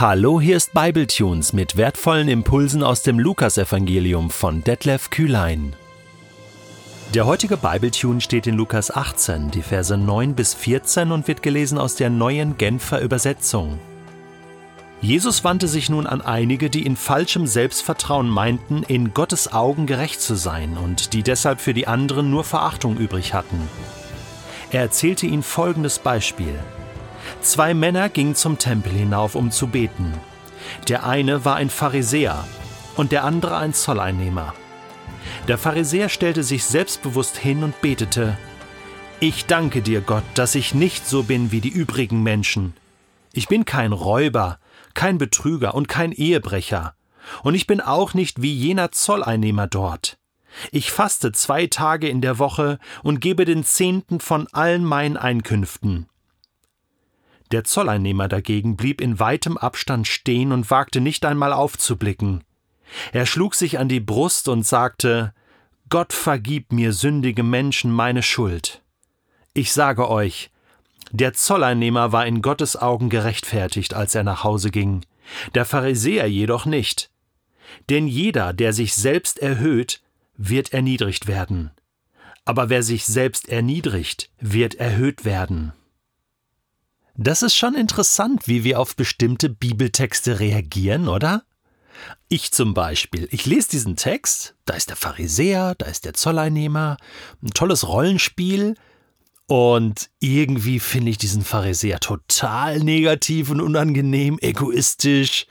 Hallo, hier ist Bibletunes mit wertvollen Impulsen aus dem Lukasevangelium von Detlef Kühlein. Der heutige Bibletune steht in Lukas 18, die Verse 9 bis 14 und wird gelesen aus der neuen Genfer Übersetzung. Jesus wandte sich nun an einige, die in falschem Selbstvertrauen meinten, in Gottes Augen gerecht zu sein und die deshalb für die anderen nur Verachtung übrig hatten. Er erzählte ihnen folgendes Beispiel. Zwei Männer gingen zum Tempel hinauf, um zu beten. Der eine war ein Pharisäer und der andere ein Zolleinnehmer. Der Pharisäer stellte sich selbstbewusst hin und betete, Ich danke dir, Gott, dass ich nicht so bin wie die übrigen Menschen. Ich bin kein Räuber, kein Betrüger und kein Ehebrecher. Und ich bin auch nicht wie jener Zolleinnehmer dort. Ich faste zwei Tage in der Woche und gebe den Zehnten von allen meinen Einkünften. Der Zolleinnehmer dagegen blieb in weitem Abstand stehen und wagte nicht einmal aufzublicken. Er schlug sich an die Brust und sagte Gott vergib mir sündige Menschen meine Schuld. Ich sage euch, der Zolleinnehmer war in Gottes Augen gerechtfertigt, als er nach Hause ging, der Pharisäer jedoch nicht. Denn jeder, der sich selbst erhöht, wird erniedrigt werden. Aber wer sich selbst erniedrigt, wird erhöht werden. Das ist schon interessant, wie wir auf bestimmte Bibeltexte reagieren, oder? Ich zum Beispiel, ich lese diesen Text, da ist der Pharisäer, da ist der Zolleinnehmer, ein tolles Rollenspiel, und irgendwie finde ich diesen Pharisäer total negativ und unangenehm, egoistisch,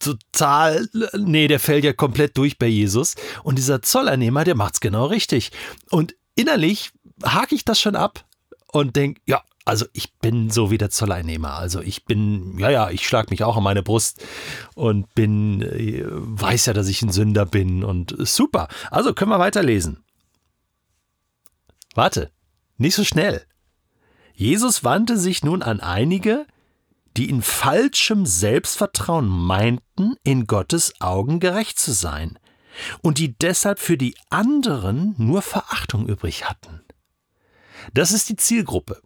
total, nee, der fällt ja komplett durch bei Jesus. Und dieser Zolleinnehmer, der macht's genau richtig. Und innerlich hake ich das schon ab und denke, ja, also ich bin so wie der Zolleinnehmer. Also ich bin, ja, ja, ich schlag mich auch an meine Brust und bin, äh, weiß ja, dass ich ein Sünder bin und super. Also können wir weiterlesen. Warte, nicht so schnell. Jesus wandte sich nun an einige, die in falschem Selbstvertrauen meinten, in Gottes Augen gerecht zu sein und die deshalb für die anderen nur Verachtung übrig hatten. Das ist die Zielgruppe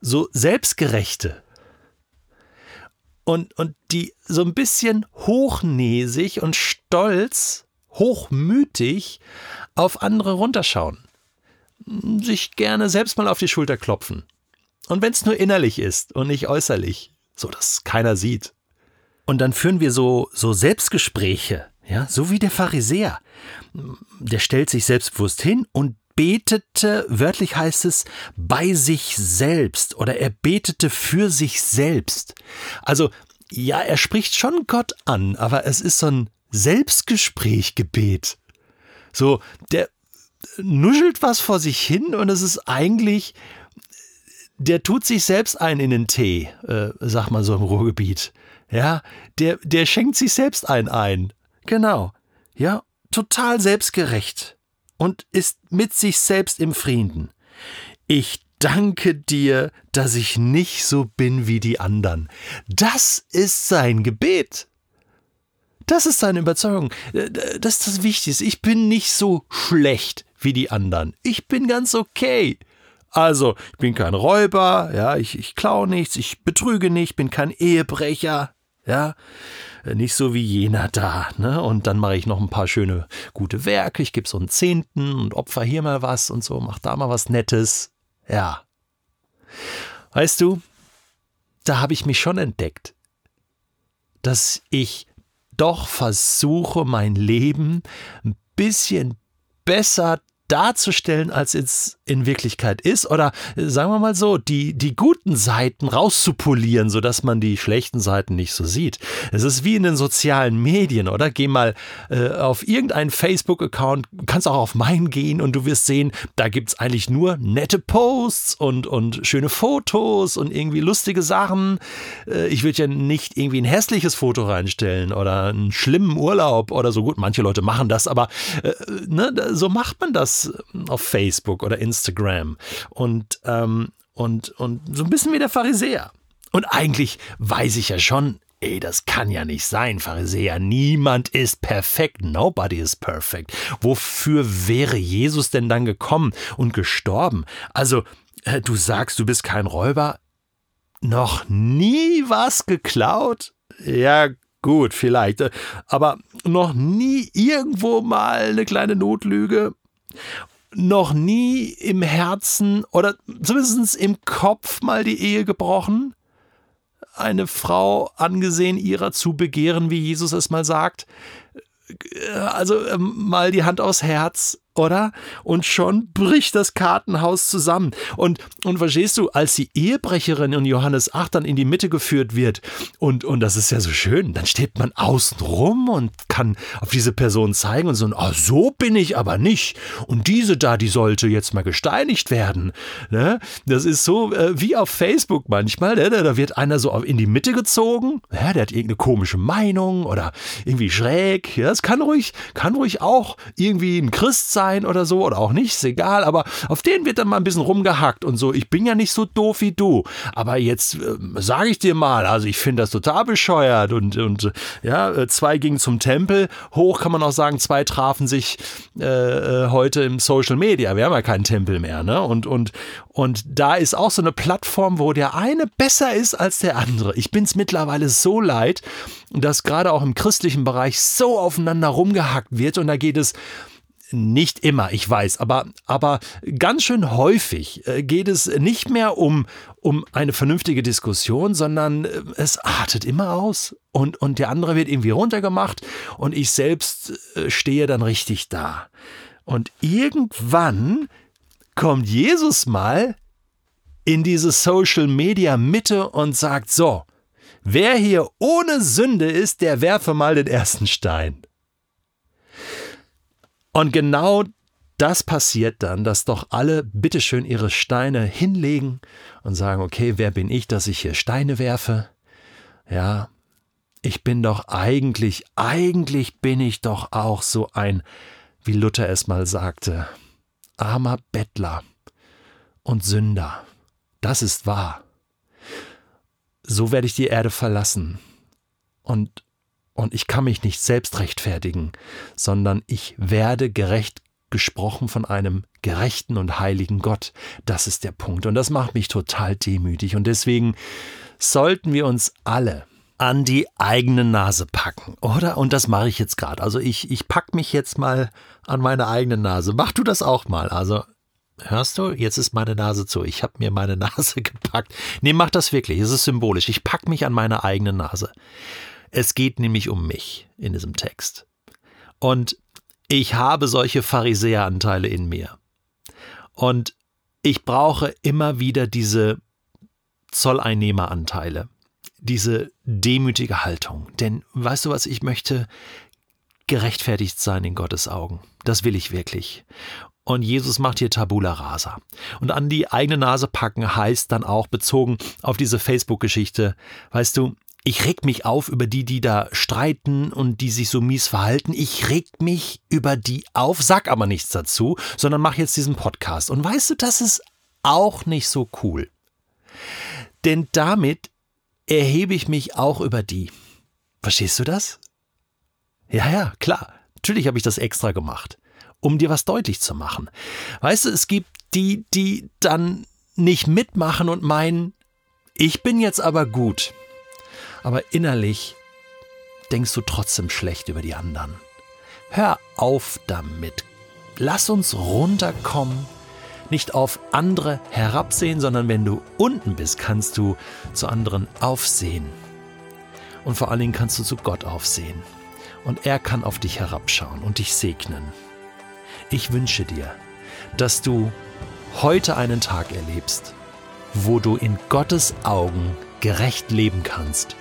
so selbstgerechte und, und die so ein bisschen hochnäsig und stolz, hochmütig auf andere runterschauen, sich gerne selbst mal auf die Schulter klopfen. Und wenn es nur innerlich ist und nicht äußerlich, so dass keiner sieht. Und dann führen wir so, so Selbstgespräche, ja, so wie der Pharisäer. Der stellt sich selbstbewusst hin und betete, wörtlich heißt es, bei sich selbst oder er betete für sich selbst. Also, ja, er spricht schon Gott an, aber es ist so ein Selbstgesprächgebet. So, der nuschelt was vor sich hin und es ist eigentlich, der tut sich selbst ein in den Tee, äh, sag mal so im Ruhrgebiet. Ja, der, der schenkt sich selbst ein ein. Genau. Ja, total selbstgerecht und ist mit sich selbst im Frieden. Ich danke dir, dass ich nicht so bin wie die anderen. Das ist sein Gebet. Das ist seine Überzeugung. Das ist das Wichtigste. Ich bin nicht so schlecht wie die anderen. Ich bin ganz okay. Also, ich bin kein Räuber, ja, ich, ich klaue nichts, ich betrüge nicht, bin kein Ehebrecher, ja, nicht so wie jener da, ne? Und dann mache ich noch ein paar schöne gute Werke, ich gebe so einen Zehnten und opfer hier mal was und so, mach da mal was Nettes. Ja. Weißt du, da habe ich mich schon entdeckt, dass ich doch versuche, mein Leben ein bisschen besser darzustellen, als es in Wirklichkeit ist. Oder sagen wir mal so, die, die guten Seiten rauszupolieren, sodass man die schlechten Seiten nicht so sieht. Es ist wie in den sozialen Medien, oder? Geh mal äh, auf irgendeinen Facebook-Account, kannst auch auf meinen gehen und du wirst sehen, da gibt es eigentlich nur nette Posts und, und schöne Fotos und irgendwie lustige Sachen. Äh, ich würde ja nicht irgendwie ein hässliches Foto reinstellen oder einen schlimmen Urlaub oder so. Gut, manche Leute machen das, aber äh, ne, so macht man das auf Facebook oder Instagram und, ähm, und, und so ein bisschen wie der Pharisäer. Und eigentlich weiß ich ja schon, ey, das kann ja nicht sein, Pharisäer. Niemand ist perfekt. Nobody is perfect. Wofür wäre Jesus denn dann gekommen und gestorben? Also, äh, du sagst, du bist kein Räuber? Noch nie was geklaut? Ja, gut, vielleicht. Aber noch nie irgendwo mal eine kleine Notlüge? Noch nie im Herzen oder zumindest im Kopf mal die Ehe gebrochen? Eine Frau angesehen ihrer zu begehren, wie Jesus es mal sagt? Also ähm, mal die Hand aufs Herz oder? Und schon bricht das Kartenhaus zusammen. Und, und verstehst du, als die Ehebrecherin in Johannes 8 dann in die Mitte geführt wird, und, und das ist ja so schön, dann steht man außen rum und kann auf diese Person zeigen und so, ah, so bin ich aber nicht. Und diese da, die sollte jetzt mal gesteinigt werden. Ne? Das ist so äh, wie auf Facebook manchmal, ne? da wird einer so in die Mitte gezogen, ja, der hat irgendeine komische Meinung oder irgendwie schräg. Ja, das kann ruhig, kann ruhig auch irgendwie ein Christ sein sein oder so oder auch nicht, ist egal, aber auf den wird dann mal ein bisschen rumgehackt und so. Ich bin ja nicht so doof wie du, aber jetzt äh, sage ich dir mal, also ich finde das total bescheuert und, und ja, äh, zwei gingen zum Tempel, hoch kann man auch sagen, zwei trafen sich äh, äh, heute im Social Media. Wir haben ja keinen Tempel mehr, ne? Und, und, und da ist auch so eine Plattform, wo der eine besser ist als der andere. Ich bin es mittlerweile so leid, dass gerade auch im christlichen Bereich so aufeinander rumgehackt wird und da geht es nicht immer, ich weiß, aber, aber ganz schön häufig äh, geht es nicht mehr um, um eine vernünftige Diskussion, sondern äh, es artet immer aus und, und der andere wird irgendwie runtergemacht und ich selbst äh, stehe dann richtig da. Und irgendwann kommt Jesus mal in diese Social Media Mitte und sagt so, wer hier ohne Sünde ist, der werfe mal den ersten Stein. Und genau das passiert dann, dass doch alle bitteschön ihre Steine hinlegen und sagen, okay, wer bin ich, dass ich hier Steine werfe? Ja, ich bin doch eigentlich, eigentlich bin ich doch auch so ein, wie Luther es mal sagte, armer Bettler und Sünder. Das ist wahr. So werde ich die Erde verlassen. Und und ich kann mich nicht selbst rechtfertigen, sondern ich werde gerecht gesprochen von einem gerechten und heiligen Gott. Das ist der Punkt. Und das macht mich total demütig. Und deswegen sollten wir uns alle an die eigene Nase packen, oder? Und das mache ich jetzt gerade. Also ich, ich packe mich jetzt mal an meine eigene Nase. Mach du das auch mal. Also Hörst du? Jetzt ist meine Nase zu. Ich habe mir meine Nase gepackt. Nee, mach das wirklich. Es ist symbolisch. Ich packe mich an meine eigene Nase. Es geht nämlich um mich in diesem Text. Und ich habe solche Pharisäeranteile in mir. Und ich brauche immer wieder diese Zolleinnehmeranteile, diese demütige Haltung. Denn weißt du was, ich möchte gerechtfertigt sein in Gottes Augen. Das will ich wirklich. Und Jesus macht hier Tabula Rasa. Und an die eigene Nase packen heißt dann auch bezogen auf diese Facebook-Geschichte, weißt du, ich reg mich auf über die, die da streiten und die sich so mies verhalten. Ich reg mich über die auf, sag aber nichts dazu, sondern mach jetzt diesen Podcast. Und weißt du, das ist auch nicht so cool. Denn damit erhebe ich mich auch über die. Verstehst du das? Ja, ja, klar. Natürlich habe ich das extra gemacht, um dir was deutlich zu machen. Weißt du, es gibt die, die dann nicht mitmachen und meinen, ich bin jetzt aber gut aber innerlich denkst du trotzdem schlecht über die anderen. Hör auf damit. Lass uns runterkommen, nicht auf andere herabsehen, sondern wenn du unten bist, kannst du zu anderen aufsehen. Und vor allen Dingen kannst du zu Gott aufsehen. Und er kann auf dich herabschauen und dich segnen. Ich wünsche dir, dass du heute einen Tag erlebst, wo du in Gottes Augen gerecht leben kannst